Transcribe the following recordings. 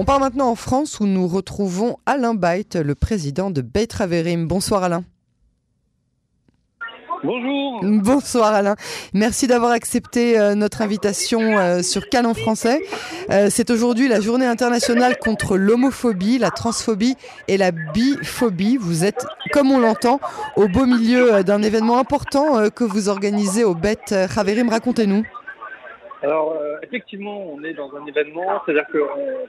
On part maintenant en France où nous retrouvons Alain Beit, le président de Beit Raverim. Bonsoir Alain. Bonjour. Bonsoir Alain. Merci d'avoir accepté euh, notre invitation euh, sur Canon français. Euh, c'est aujourd'hui la journée internationale contre l'homophobie, la transphobie et la biphobie. Vous êtes, comme on l'entend, au beau milieu d'un événement important que vous organisez au Bet Raverim. Racontez-nous. Alors, effectivement, on est dans un événement, c'est-à-dire que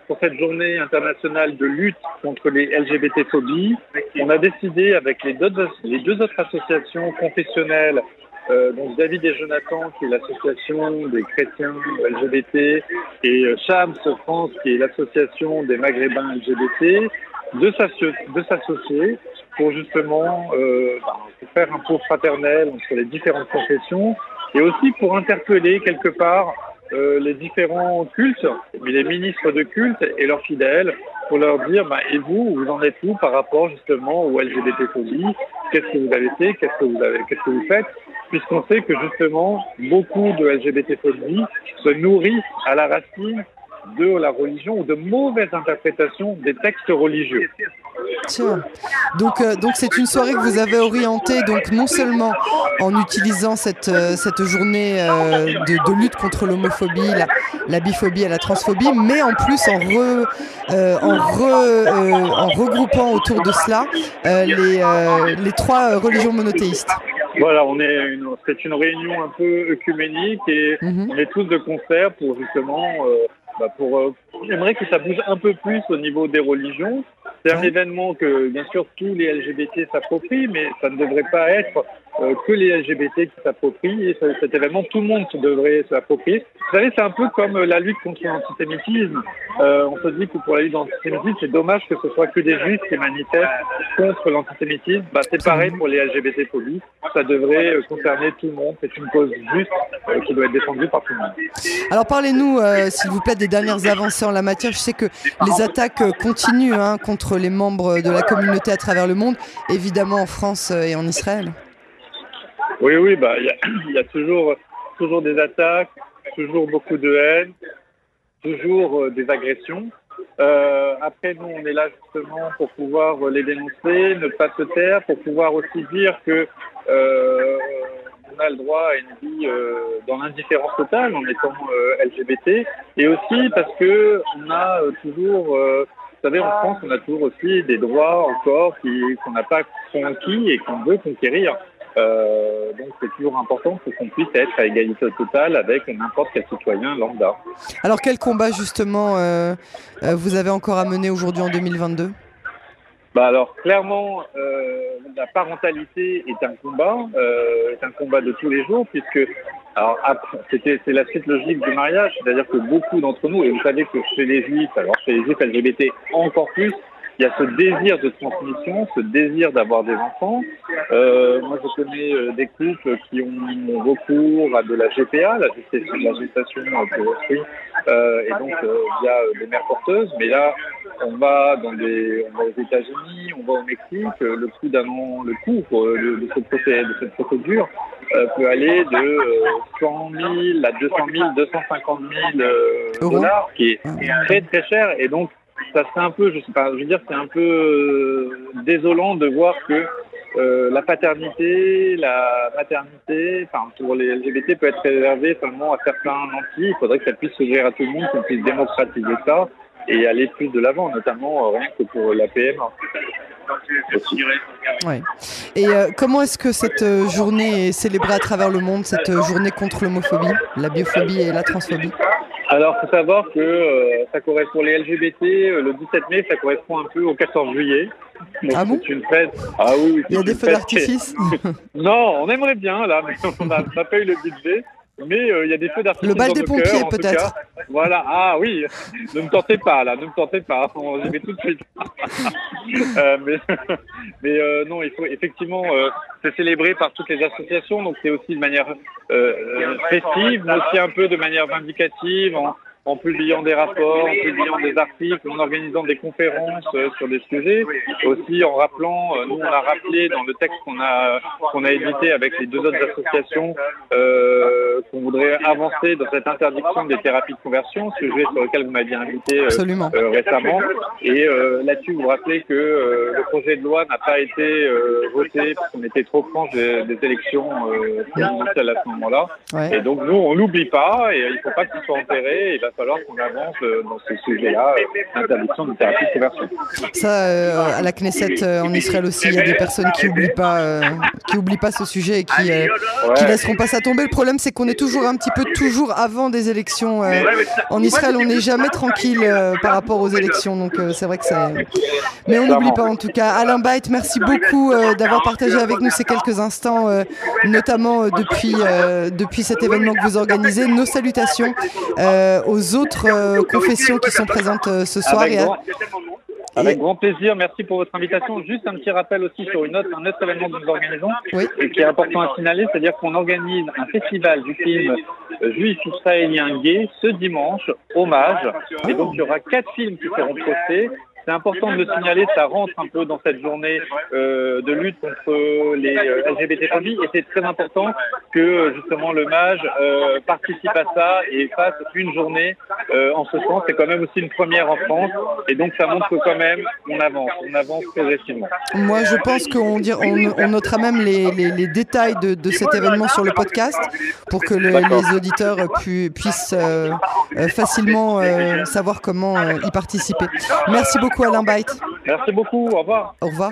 pour cette journée internationale de lutte contre les LGBT-phobies, on a décidé avec les deux, autres associations confessionnelles, euh, donc David et Jonathan, qui est l'association des chrétiens LGBT, et euh, Chams France, qui est l'association des maghrébins LGBT, de s'associer pour justement euh, faire un pot fraternel entre les différentes confessions et aussi pour interpeller quelque part euh, les différents cultes, les ministres de culte et leurs fidèles pour leur dire bah, et vous, vous en êtes où par rapport justement aux LGBT-phobie Qu'est-ce que vous avez fait? Qu'est-ce que vous avez Qu'est-ce que vous faites? Puisqu'on sait que justement beaucoup de LGBT-phobie se nourrit à la racine de la religion ou de mauvaises interprétations des textes religieux. Tiens. Donc, euh, donc c'est une soirée que vous avez orientée donc non seulement en utilisant cette, euh, cette journée euh, de, lutte contre l'homophobie, la, biphobie et la transphobie, mais en plus en, re, en, en regroupant autour de cela les, les trois religions monothéistes. Voilà, on est c'est une réunion un peu œcuménique et mhm. on est tous de concert pour justement bah pour, euh, j'aimerais que ça bouge un peu plus au niveau des religions. C'est un événement que, bien sûr, tous les LGBT s'approprient, mais ça ne devrait pas être que les LGBT qui s'approprient. Et cet événement, tout le monde devrait s'approprier. Vous savez, c'est un peu comme la lutte contre l'antisémitisme. Euh, on se dit que pour la lutte contre l'antisémitisme, c'est dommage que ce soit que des juifs qui manifestent contre l'antisémitisme. Bah, c'est pareil pour les LGBT-phobies. Ça devrait euh, concerner tout le monde. C'est une cause juste qui doit être défendue par tout le monde. Alors parlez-nous, s'il vous plaît, des dernières avancées en la matière. Je sais que les attaques continuent hein, contre les membres de la communauté à travers le monde, évidemment en France et en Israël. Oui, oui, bah il y, a, toujours, toujours des attaques, toujours beaucoup de haine, toujours euh, des agressions. Euh, après, nous, on est là justement pour pouvoir les dénoncer, ne pas se taire, pour pouvoir aussi dire que euh, on a le droit à une vie dans l'indifférence totale en étant LGBT, et aussi parce que on a toujours, vous savez, en France, on a toujours aussi des droits encore qu'on n'a pas conquis et qu'on veut conquérir. Euh, donc c'est toujours important pour qu'on puisse être à égalité totale avec n'importe quel citoyen lambda. Alors quel combat justement euh, euh, vous avez encore à mener aujourd'hui en 2022 bah alors clairement la parentalité est un combat, est un combat de tous les jours puisque alors c'était c'est la suite logique du mariage, c'est-à-dire que beaucoup d'entre nous et vous savez que chez les juifs, alors chez les juifs LGBT encore plus, il y a ce désir de transmission, ce désir d'avoir des enfants. Euh, moi, je connais euh, des couples qui ont recours à de la GPA, la gestation, la gestation pour euh, et donc il y a des mères porteuses. Mais là, on va dans des, on va aux États-Unis, on va au Mexique. Le coût d'un le coût de, cette procédure peut aller de 100 000 à 200 000, 250 000 dollars, qui est très très cher. Et donc ça c'est un peu, je veux dire, c'est un peu euh, désolant de voir que euh, la paternité, la maternité, enfin pour les LGBT peut être réservée seulement à certains nantis. Il faudrait que ça puisse s'ouvrir à tout le monde, qu'on puisse démocratiser ça et aller plus de l'avant, notamment euh, rien que pour la. Ouais. Et comment est-ce que cette journée est célébrée à travers le monde, cette journée contre l'homophobie, la biophobie et la transphobie? Alors, il faut savoir que euh, ça correspond pour les LGBT, euh, le 17 mai, ça correspond un peu au 14 juillet. ah bon une fête. Ah oui, Il y a des feux d'artifice Non, on aimerait bien, là, mais on n'a pas eu le budget. Mais euh, il y a des feux d'artifice. Le bal des pompiers, peut-être. Voilà, ah oui, ne me tentez pas, là, ne me tentez pas, j'y vais tout de suite. mais mais non, il faut effectivement, c'est célébré par toutes les associations, donc c'est aussi de manière festive, mais aussi un peu de manière vindicative, publiant des rapports, en publiant des articles, en organisant des conférences euh, sur des sujets, aussi en rappelant, euh, nous on a rappelé dans le texte qu'on a qu'on a édité avec les deux autres associations euh, qu'on voudrait avancer dans cette interdiction des thérapies de conversion, sujet sur lequel vous m'aviez invité euh, récemment. Et là-dessus, vous rappelez que le projet de loi n'a pas été voté parce qu'on était trop proche des, élections présidentielles à ce moment-là. Et donc nous, on n'oublie pas et il ne faut pas ce soit enterré. Il va falloir qu'on avance euh, dans ce sujet-là, euh, l'interdiction de thérapie de conversion. Ça, euh, à la Knesset en Israël aussi, il y a des personnes qui n'oublient pas, qui oublient pas ce sujet et qui, qui laisseront pas ça tomber. Le problème, c'est qu'on est toujours un petit peu toujours avant des élections. en Israël, on n'est jamais tranquille par rapport aux élections, donc c'est vrai que c'est. Mais on n'oublie pas en tout cas. Alain Bait, merci beaucoup d'avoir partagé avec nous ces quelques instants, notamment depuis depuis cet événement que vous organisez. Nos salutations aux autres euh, confessions qui sont présentes euh, ce soir. Avec, grand plaisir, merci pour votre invitation. Juste un petit rappel aussi sur une autre, un autre événement que nous organisons et qui est important à signaler, c'est-à-dire qu'on organise un festival du film euh, juif israélien gay ce dimanche, hommage. Et donc il y aura quatre films qui seront postés c'est important de le signaler, ça rentre un peu dans cette journée euh, de lutte contre les euh, LGBTphobie et c'est très important que justement le MAGE euh, participe à ça et fasse une journée euh, en ce sens. C'est quand même aussi une première en France et donc ça montre que quand même on avance, on avance progressivement. Moi je pense qu'on on, notera même les, les, les détails de, de, cet événement sur le podcast pour que le, les auditeurs puissent facilement savoir comment y participer. Merci beaucoup beaucoup Alain Merci beaucoup, au revoir. Au revoir.